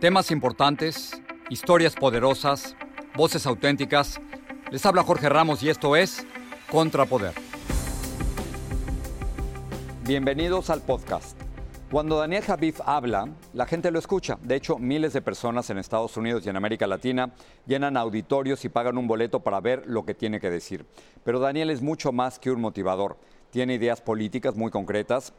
Temas importantes, historias poderosas, voces auténticas. Les habla Jorge Ramos y esto es Contrapoder. Bienvenidos al podcast. Cuando Daniel Javif habla, la gente lo escucha. De hecho, miles de personas en Estados Unidos y en América Latina llenan auditorios y pagan un boleto para ver lo que tiene que decir. Pero Daniel es mucho más que un motivador. Tiene ideas políticas muy concretas,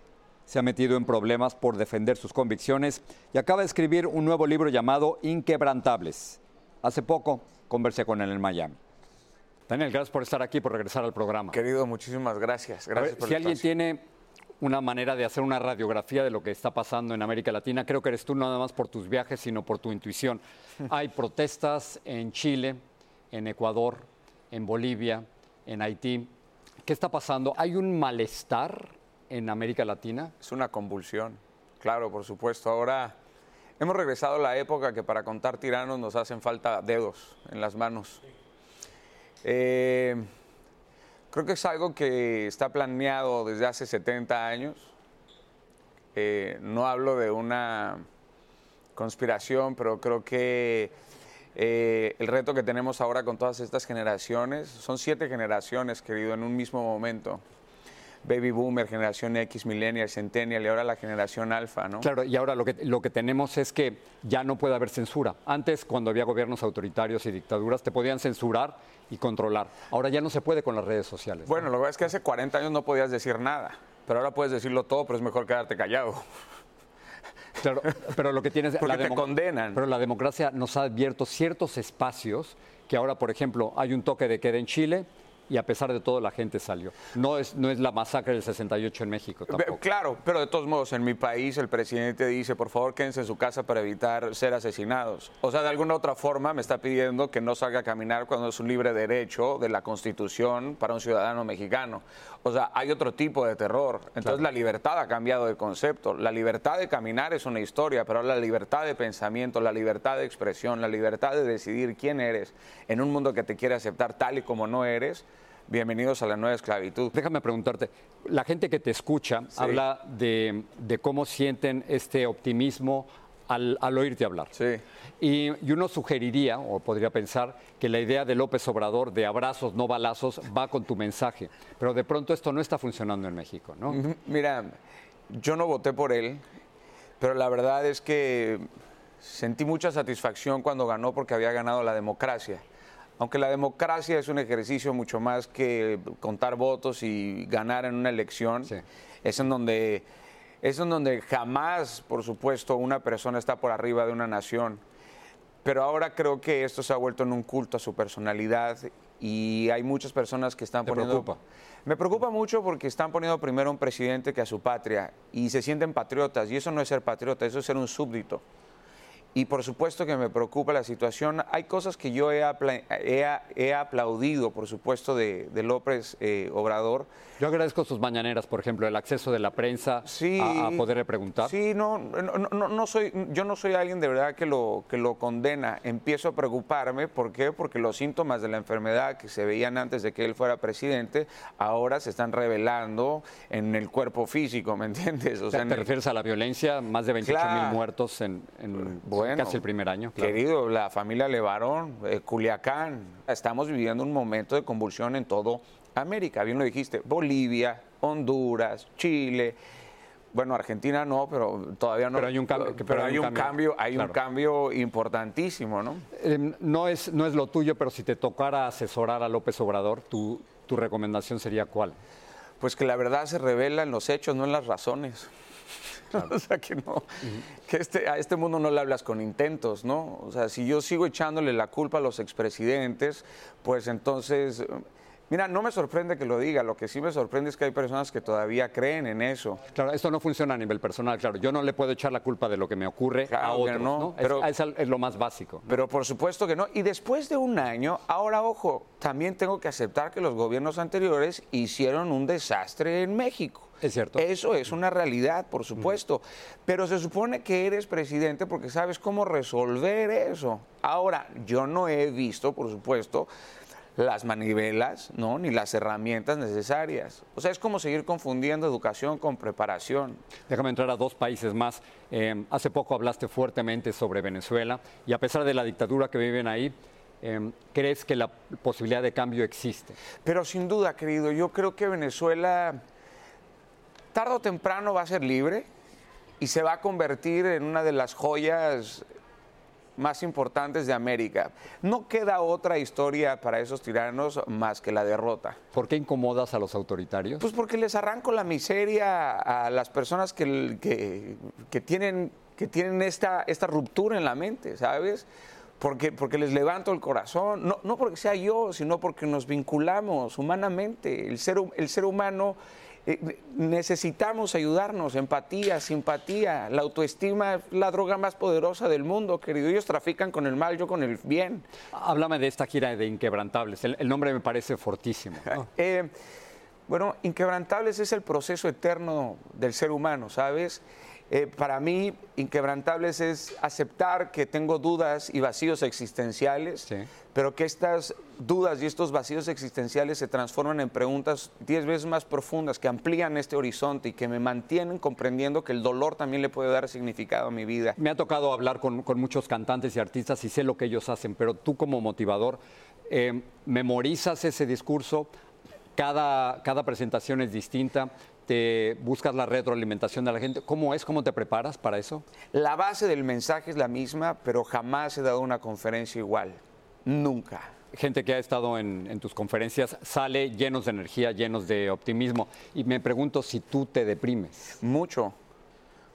se ha metido en problemas por defender sus convicciones y acaba de escribir un nuevo libro llamado Inquebrantables. Hace poco conversé con él en Miami. Daniel, gracias por estar aquí, por regresar al programa. Querido, muchísimas gracias. Gracias por si alguien tiene una manera de hacer una radiografía de lo que está pasando en América Latina, creo que eres tú nada más por tus viajes, sino por tu intuición. Hay protestas en Chile, en Ecuador, en Bolivia, en Haití. ¿Qué está pasando? ¿Hay un malestar en América Latina? Es una convulsión, claro, por supuesto. Ahora hemos regresado a la época que para contar tiranos nos hacen falta dedos en las manos. Eh, creo que es algo que está planeado desde hace 70 años. Eh, no hablo de una conspiración, pero creo que eh, el reto que tenemos ahora con todas estas generaciones, son siete generaciones, querido, en un mismo momento baby boomer, generación X, millennial, centennial y ahora la generación alfa, ¿no? Claro, y ahora lo que, lo que tenemos es que ya no puede haber censura. Antes, cuando había gobiernos autoritarios y dictaduras, te podían censurar y controlar. Ahora ya no se puede con las redes sociales. Bueno, lo que pasa es que hace 40 años no podías decir nada, pero ahora puedes decirlo todo, pero es mejor quedarte callado. Claro, pero lo que tienes... Porque te condenan. Pero la democracia nos ha abierto ciertos espacios que ahora, por ejemplo, hay un toque de queda en Chile, y a pesar de todo la gente salió. No es, no es la masacre del 68 en México tampoco. Claro, pero de todos modos, en mi país el presidente dice, por favor, quédense en su casa para evitar ser asesinados. O sea, de alguna otra forma me está pidiendo que no salga a caminar cuando es un libre derecho de la Constitución para un ciudadano mexicano. O sea, hay otro tipo de terror. Entonces la libertad ha cambiado de concepto. La libertad de caminar es una historia, pero la libertad de pensamiento, la libertad de expresión, la libertad de decidir quién eres en un mundo que te quiere aceptar tal y como no eres, bienvenidos a la nueva esclavitud. Déjame preguntarte, la gente que te escucha habla de, cómo sienten este optimismo al, oírte hablar. Sí. Y, uno sugeriría, o podría pensar, que la idea de López Obrador de abrazos, no balazos, va con tu mensaje. Pero de pronto esto no está funcionando en México, ¿no? Mira, yo no voté por él, pero la verdad es que sentí mucha satisfacción cuando ganó porque había ganado la democracia. Aunque la democracia es un ejercicio mucho más que contar votos y ganar en una elección, es en donde es en donde jamás, por supuesto, una persona está por arriba de una nación. Pero ahora creo que esto se ha vuelto en un culto a su personalidad y hay muchas personas que están ¿Te poniendo. Preocupa? Me preocupa mucho porque están poniendo primero a un presidente que a su patria y se sienten patriotas y eso no es ser patriota, eso es ser un súbdito. Y por supuesto que me preocupa la situación. Hay cosas que yo he, apla- he- he aplaudido, por supuesto, de, de López eh, Obrador. Yo agradezco sus mañaneras, por ejemplo, el acceso de la prensa Sí. a, a poderle preguntar. Sí, no, no, no, no soy, yo no soy alguien de verdad que lo, que lo condena. Empiezo a preocuparme, ¿por qué? Porque los síntomas de la enfermedad que se veían antes de que él fuera presidente, ahora se están revelando en el cuerpo físico, ¿me entiendes? O ¿Te, en te el- refieres a la violencia? Más de 28 mil muertos en, en Bueno, casi el primer año. claro. Querido, la familia Levarón, eh, Culiacán, estamos viviendo un momento de convulsión en todo América, bien lo dijiste, Bolivia, Honduras, Chile, bueno, Argentina no, pero todavía no. Pero hay un cambio- Pero, pero hay un cambio, hay claro. un cambio importantísimo, ¿no? Eh, no, es, no es lo tuyo, pero si te tocara asesorar a López Obrador, tu, tu recomendación sería cuál? Pues que la verdad se revela en los hechos, no en las razones. o sea, que no, que este, a este mundo no le hablas con intentos, ¿no? O sea, si yo sigo echándole la culpa a los expresidentes, pues entonces, mira, no me sorprende que lo diga, lo que sí me sorprende es que hay personas que todavía creen en eso. Claro, esto no funciona a nivel personal, claro. Yo no le puedo echar la culpa de lo que me ocurre Claro a otros, no, pero- es, es lo más básico. ¿no? Pero por supuesto que no. Y después de un año, ahora ojo, también tengo que aceptar que los gobiernos anteriores hicieron un desastre en México. Es cierto. Eso es una realidad, por supuesto. Pero se supone que eres presidente porque sabes cómo resolver eso. Ahora, yo no he visto, por supuesto, las manivelas, ¿no? Ni las herramientas necesarias. O sea, es como seguir confundiendo educación con preparación. Déjame entrar a dos países más. Eh, hace poco hablaste fuertemente sobre Venezuela y a pesar de la dictadura que viven ahí, eh, ¿crees que la posibilidad de cambio existe? Pero sin duda, querido, yo creo que Venezuela tarde o temprano va a ser libre y se va a convertir en una de las joyas más importantes de América. No queda otra historia para esos tiranos más que la derrota. ¿Por qué incomodas a los autoritarios? Pues porque les arranco la miseria a las personas que, que- que tienen, que tienen esta, esta ruptura en la mente, ¿sabes? Porque, porque les levanto el corazón, no, no porque sea yo, sino porque nos vinculamos humanamente. El ser, el ser humano necesitamos ayudarnos, empatía, simpatía. La autoestima es la droga más poderosa del mundo, querido. Ellos trafican con el mal, yo con el bien. Háblame de esta gira de Inquebrantables. El, el nombre me parece fortísimo. ¿no? Eh, bueno, Inquebrantables es el proceso eterno del ser humano, ¿sabes? Eh, para mí, Inquebrantables es aceptar que tengo dudas y vacíos existenciales, Sí. pero que estas dudas y estos vacíos existenciales se transforman en preguntas diez veces más profundas que amplían este horizonte y que me mantienen comprendiendo que el dolor también le puede dar significado a mi vida. Me ha tocado hablar con, con muchos cantantes y artistas y sé lo que ellos hacen, pero tú como motivador, eh, ¿memorizas ese discurso? Cada, cada presentación es distinta, te buscas la retroalimentación de la gente. ¿Cómo es? ¿Cómo te preparas para eso? La base del mensaje es la misma, pero jamás he dado una conferencia igual. Nunca. Gente que ha estado en, en tus conferencias sale llenos de energía, llenos de optimismo. Y me pregunto si tú te deprimes, Mucho.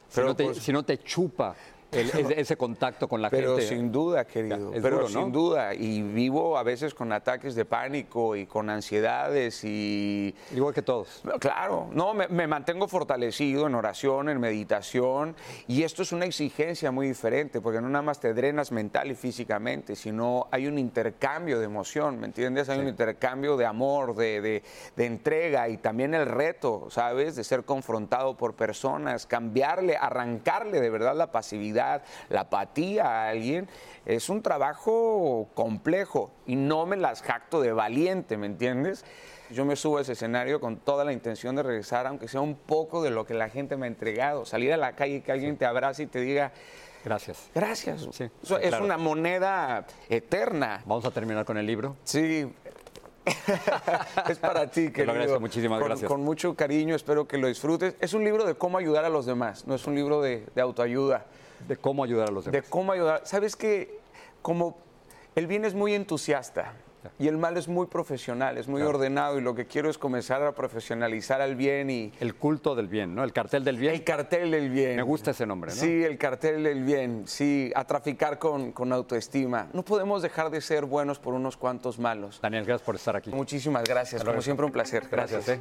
si, no, te, pues, si no te chupa el- ese, ese contacto con la pero gente. sin duda, querido. Ya, pero duro, ¿no? sin duda. Y vivo a veces con ataques de pánico y con ansiedades y... Igual que todos. Claro, no, me, me mantengo fortalecido en oración, en meditación, y esto es una exigencia muy diferente, porque no nada más te drenas mental y físicamente, sino hay un intercambio de emoción, ¿me entiendes? Hay un intercambio de amor, de, de- de entrega, y también el reto, ¿sabes? De ser confrontado por personas, cambiarle, arrancarle de verdad la pasividad, la apatía a alguien, es un trabajo complejo, y no me las jacto de valiente, ¿me entiendes? Yo me subo a ese escenario con toda la intención de regresar, aunque sea un poco de lo que la gente me ha entregado. Salir a la calle y que alguien te abrace y te diga, Gracias. gracias. Sí, Eso sí, es una moneda eterna. Vamos a terminar con el libro. Sí. es para ti, lo agradezco, muchísimas Con- gracias. Con mucho cariño, espero que lo disfrutes. Es un libro de cómo ayudar a los demás, no es un libro de, de autoayuda. De cómo ayudar a los De demás. cómo ayudar. Sabes que como el bien es muy entusiasta y el mal es muy profesional, es muy ordenado y lo que quiero es comenzar a profesionalizar al bien y El culto del bien, ¿no? El cartel del bien. el cartel del bien. Me gusta ese nombre, ¿no? Sí, el cartel del bien, sí, a traficar con, con autoestima. No podemos dejar de ser buenos por unos cuantos malos. Daniel, gracias por estar aquí. Muchísimas gracias, como siempre un placer. Gracias, ¿eh?